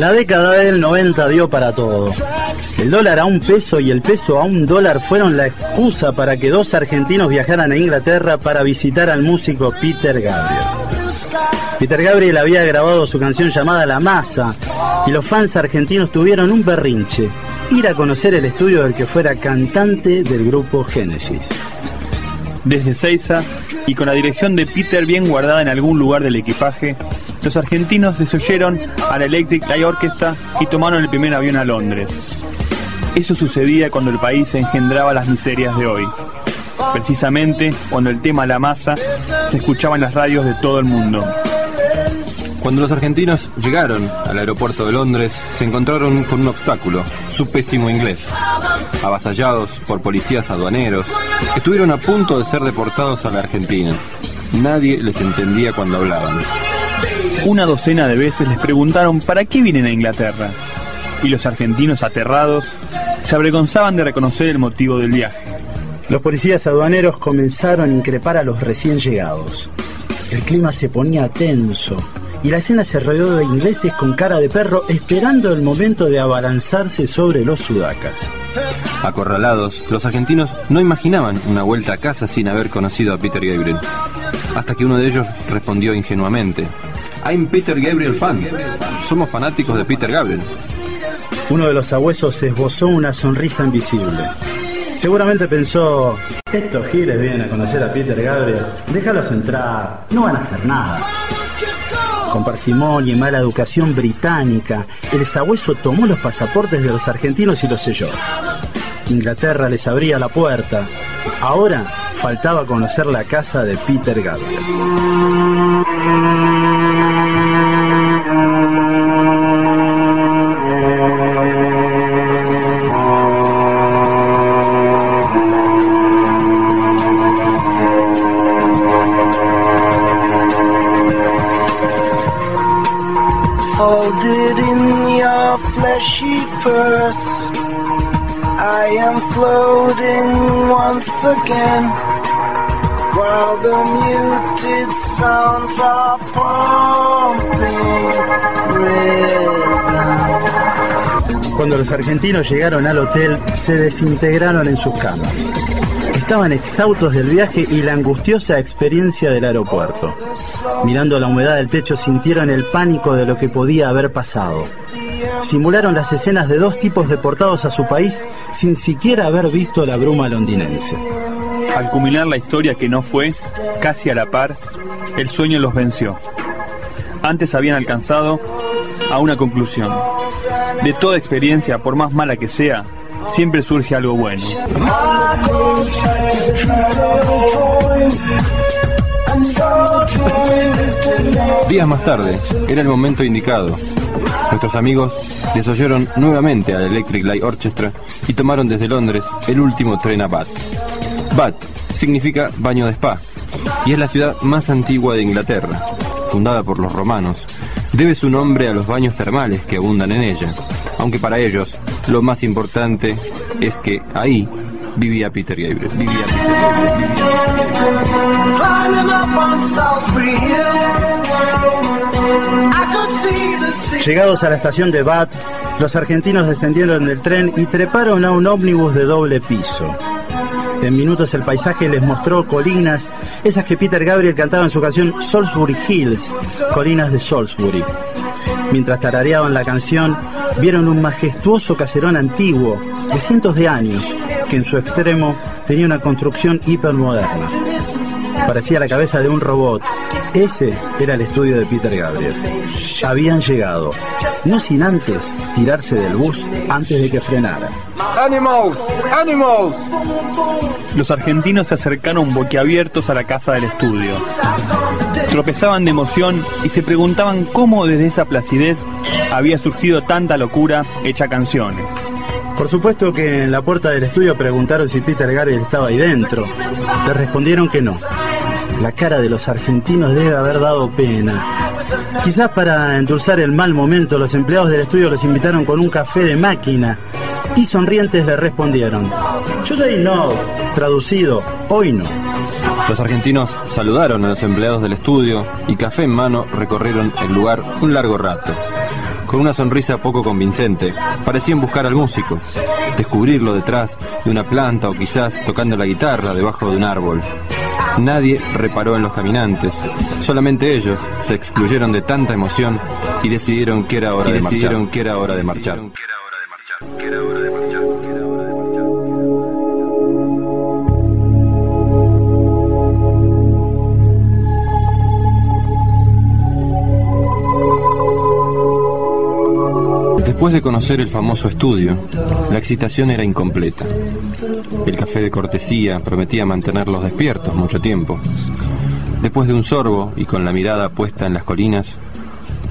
La década del 90 dio para todo. El dólar a un peso y el peso a un dólar fueron la excusa para que dos argentinos viajaran a Inglaterra para visitar al músico Peter Gabriel. Peter Gabriel había grabado su canción llamada La Masa y los fans argentinos tuvieron un berrinche, ir a conocer el estudio del que fuera cantante del grupo Genesis. Desde Seiza y con la dirección de Peter bien guardada en algún lugar del equipaje, los argentinos desoyeron a la Electric Light Orchestra y tomaron el primer avión a Londres. Eso sucedía cuando el país engendraba las miserias de hoy. Precisamente cuando el tema La Masa se escuchaba en las radios de todo el mundo. Cuando los argentinos llegaron al aeropuerto de Londres, se encontraron con un obstáculo, su pésimo inglés. Avasallados por policías aduaneros, estuvieron a punto de ser deportados a la Argentina. Nadie les entendía cuando hablaban. Una docena de veces les preguntaron para qué vienen a Inglaterra. Y los argentinos aterrados se avergonzaban de reconocer el motivo del viaje. Los policías aduaneros comenzaron a increpar a los recién llegados. El clima se ponía tenso y la escena se rodeó de ingleses con cara de perro esperando el momento de abalanzarse sobre los sudacas. Acorralados, los argentinos no imaginaban una vuelta a casa sin haber conocido a Peter Gabriel. Hasta que uno de ellos respondió ingenuamente, I'm Peter Gabriel fan. Somos fanáticos de Peter Gabriel. Uno de los sabuesos esbozó una sonrisa invisible. Seguramente pensó, estos giles vienen a conocer a Peter Gabriel, déjalos entrar, no van a hacer nada. Con parsimonia y mala educación británica, el sabueso tomó los pasaportes de los argentinos y los selló. Inglaterra les abría la puerta. Ahora faltaba conocer la casa de Peter Gabriel. Los argentinos llegaron al hotel, se desintegraron en sus camas. Estaban exhaustos del viaje y la angustiosa experiencia del aeropuerto. Mirando la humedad del techo sintieron el pánico de lo que podía haber pasado. Simularon las escenas de dos tipos deportados a su país sin siquiera haber visto la bruma londinense. Al culminar la historia que no fue, casi a la par, el sueño los venció. Antes habían alcanzado a una conclusión. De toda experiencia, por más mala que sea, siempre surge algo bueno. Días más tarde, era el momento indicado. Nuestros amigos desoyeron nuevamente al Electric Light Orchestra y tomaron desde Londres el último tren a Bath. Bath significa baño de spa y es la ciudad más antigua de Inglaterra, fundada por los romanos. Debe su nombre a los baños termales que abundan en ella, aunque para ellos lo más importante es que ahí vivía Peter Gabriel. Vivía Peter vivía. Llegados a la estación de Bath, los argentinos descendieron del tren y treparon a un ómnibus de doble piso. En minutos el paisaje les mostró colinas, esas que Peter Gabriel cantaba en su canción Salisbury Hills, colinas de Salisbury. Mientras tarareaban la canción, vieron un majestuoso caserón antiguo, de cientos de años, que en su extremo tenía una construcción hipermoderna. Parecía la cabeza de un robot. Ese era el estudio de Peter Gabriel. Habían llegado, no sin antes tirarse del bus antes de que frenara. ¡Animals! ¡Animals! Los argentinos se acercaron boquiabiertos a la casa del estudio. Tropezaban de emoción y se preguntaban cómo desde esa placidez había surgido tanta locura hecha canciones. Por supuesto que en la puerta del estudio preguntaron si Peter Gabriel estaba ahí dentro. Les respondieron que no. La cara de los argentinos debe haber dado pena. Quizás para endulzar el mal momento, los empleados del estudio los invitaron con un café de máquina y sonrientes le respondieron, Today no, traducido, hoy no. Los argentinos saludaron a los empleados del estudio y café en mano recorrieron el lugar un largo rato. Con una sonrisa poco convincente, parecían buscar al músico, descubrirlo detrás de una planta o quizás tocando la guitarra debajo de un árbol. Nadie reparó en los caminantes, solamente ellos se excluyeron de tanta emoción y decidieron que era hora de decidieron que era hora de marchar. Después de conocer el famoso estudio, la excitación era incompleta. El café de cortesía prometía mantenerlos despiertos mucho tiempo. Después de un sorbo y con la mirada puesta en las colinas,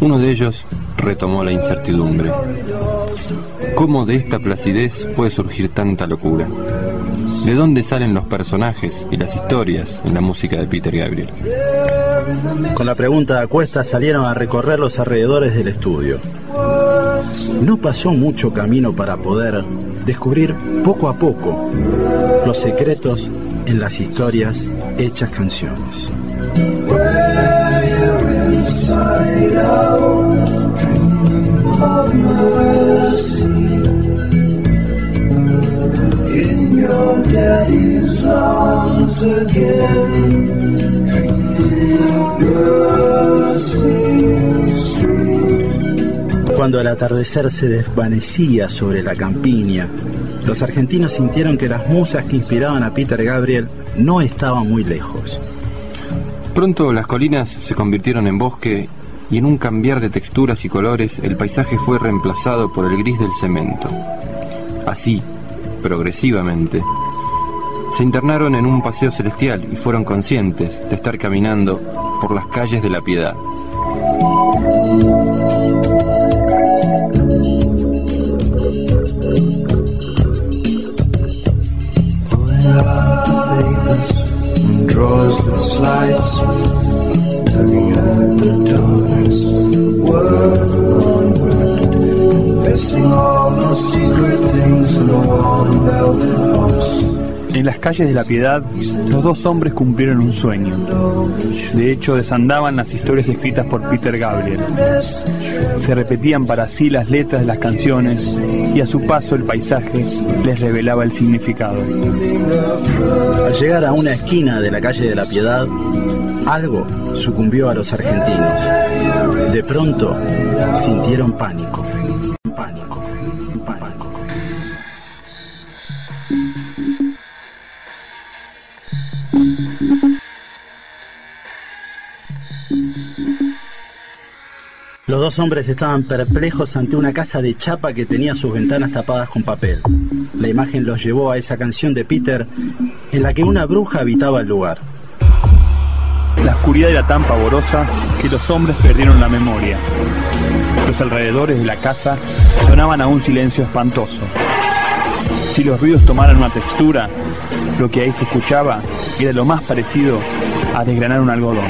uno de ellos retomó la incertidumbre. ¿Cómo de esta placidez puede surgir tanta locura? ¿De dónde salen los personajes y las historias en la música de Peter Gabriel? Con la pregunta a cuestas salieron a recorrer los alrededores del estudio. No pasó mucho camino para poder descubrir poco a poco los secretos en las historias hechas canciones. Cuando el atardecer se desvanecía sobre la campiña, los argentinos sintieron que las musas que inspiraban a Peter Gabriel no estaban muy lejos. Pronto las colinas se convirtieron en bosque y en un cambiar de texturas y colores el paisaje fue reemplazado por el gris del cemento. Así, progresivamente, se internaron en un paseo celestial y fueron conscientes de estar caminando por las calles de la piedad. En las calles de la piedad, los dos hombres cumplieron un sueño. De hecho, desandaban las historias escritas por Peter Gabriel. Se repetían para sí las letras de las canciones y a su paso el paisaje les revelaba el significado. Al llegar a una esquina de la calle de la Piedad, algo sucumbió a los argentinos. De pronto sintieron pánico. Los dos hombres estaban perplejos ante una casa de chapa que tenía sus ventanas tapadas con papel. La imagen los llevó a esa canción de Peter en la que una bruja habitaba el lugar. La oscuridad era tan pavorosa que los hombres perdieron la memoria. Los alrededores de la casa sonaban a un silencio espantoso. Si los ruidos tomaran una textura, lo que ahí se escuchaba era lo más parecido a desgranar un algodón.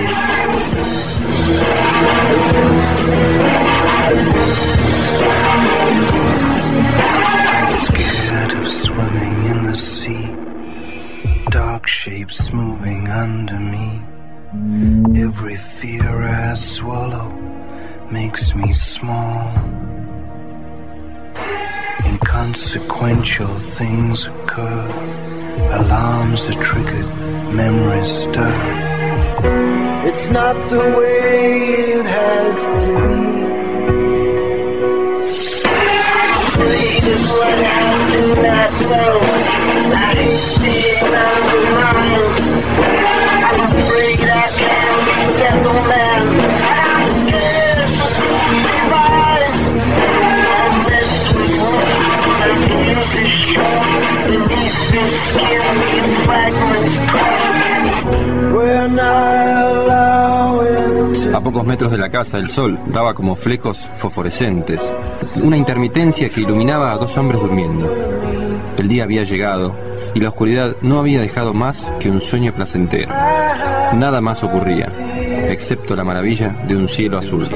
Shapes moving under me. Every fear I swallow makes me small. Inconsequential things occur, alarms are triggered, memories stir. It's not the way it has to be. Is what do not A pocos metros de la casa, el sol daba como flecos fosforescentes, una intermitencia que iluminaba a dos hombres durmiendo. El día había llegado y la oscuridad no había dejado más que un sueño placentero. nada más ocurría, excepto la maravilla de un cielo azul.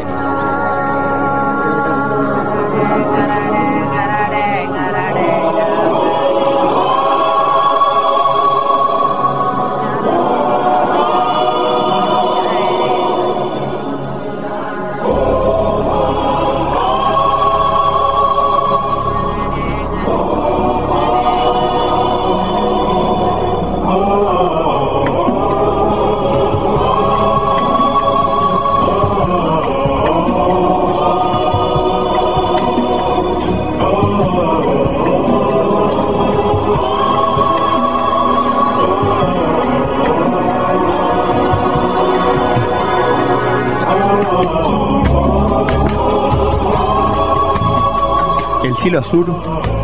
Cielo azul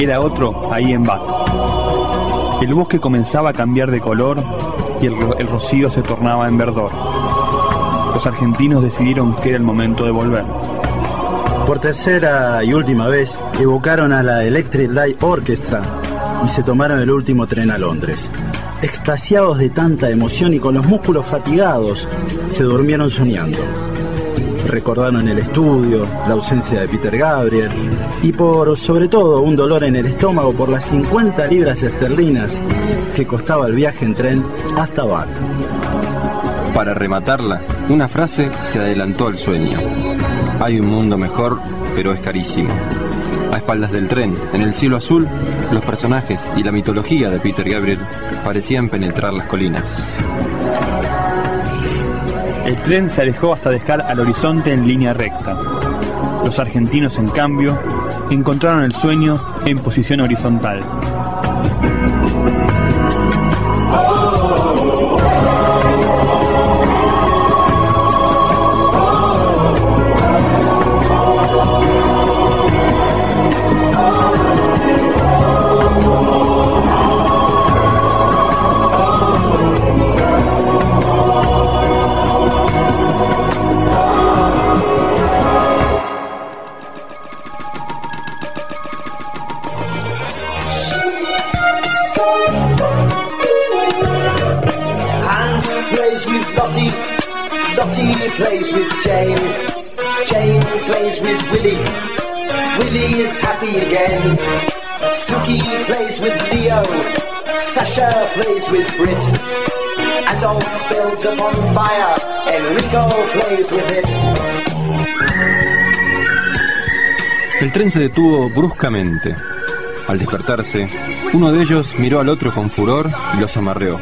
era otro ahí en Bat. El bosque comenzaba a cambiar de color y el, el rocío se tornaba en verdor. Los argentinos decidieron que era el momento de volver. Por tercera y última vez, evocaron a la Electric Light Orchestra y se tomaron el último tren a Londres. Extasiados de tanta emoción y con los músculos fatigados, se durmieron soñando. Recordaron el estudio, la ausencia de Peter Gabriel y por sobre todo un dolor en el estómago por las 50 libras esterlinas que costaba el viaje en tren hasta Bath. Para rematarla, una frase se adelantó al sueño. Hay un mundo mejor, pero es carísimo. A espaldas del tren, en el cielo azul, los personajes y la mitología de Peter Gabriel parecían penetrar las colinas. El tren se alejó hasta dejar al horizonte en línea recta. Los argentinos, en cambio, encontraron el sueño en posición horizontal. With Willie. Willie is happy again. Suki plays with Leo. Sasha plays with Brit. Adolf builds a bonfire. Enrico plays with it. El tren se detuvo bruscamente. Al despertarse, uno de ellos miró al otro con furor y los amarreó.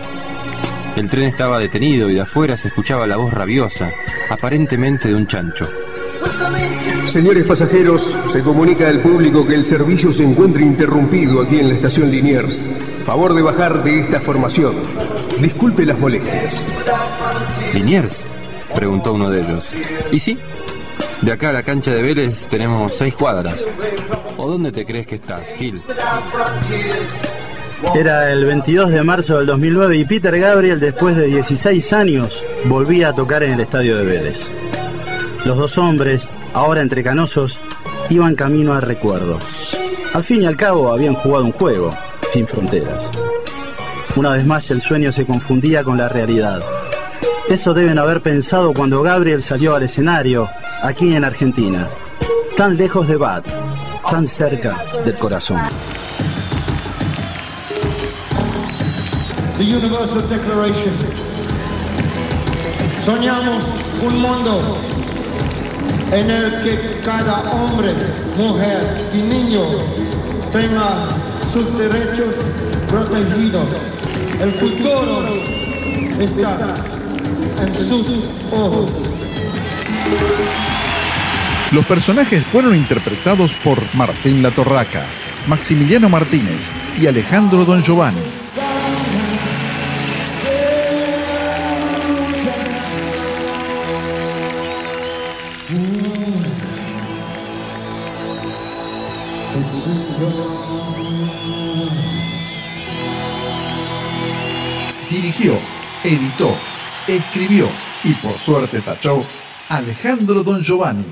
El tren estaba detenido y de afuera se escuchaba la voz rabiosa, aparentemente de un chancho. Señores pasajeros, se comunica al público que el servicio se encuentra interrumpido aquí en la estación Liniers. Favor de bajar de esta formación. Disculpe las molestias. ¿Liniers? preguntó uno de ellos. ¿Y sí? De acá a la cancha de Vélez tenemos seis cuadras. ¿O dónde te crees que estás, Gil? Era el 22 de marzo del 2009 y Peter Gabriel, después de 16 años, volvía a tocar en el estadio de Vélez. Los dos hombres, ahora entre canosos, iban camino al recuerdo. Al fin y al cabo habían jugado un juego, sin fronteras. Una vez más el sueño se confundía con la realidad. Eso deben haber pensado cuando Gabriel salió al escenario, aquí en Argentina, tan lejos de Bat, tan cerca del corazón. The Universal Declaration. Soñamos un mundo en el que cada hombre, mujer y niño tenga sus derechos protegidos. El futuro está en sus ojos. Los personajes fueron interpretados por Martín Latorraca, Maximiliano Martínez y Alejandro Don Giovanni. Dirigió, editó, escribió y por suerte tachó Alejandro Don Giovanni.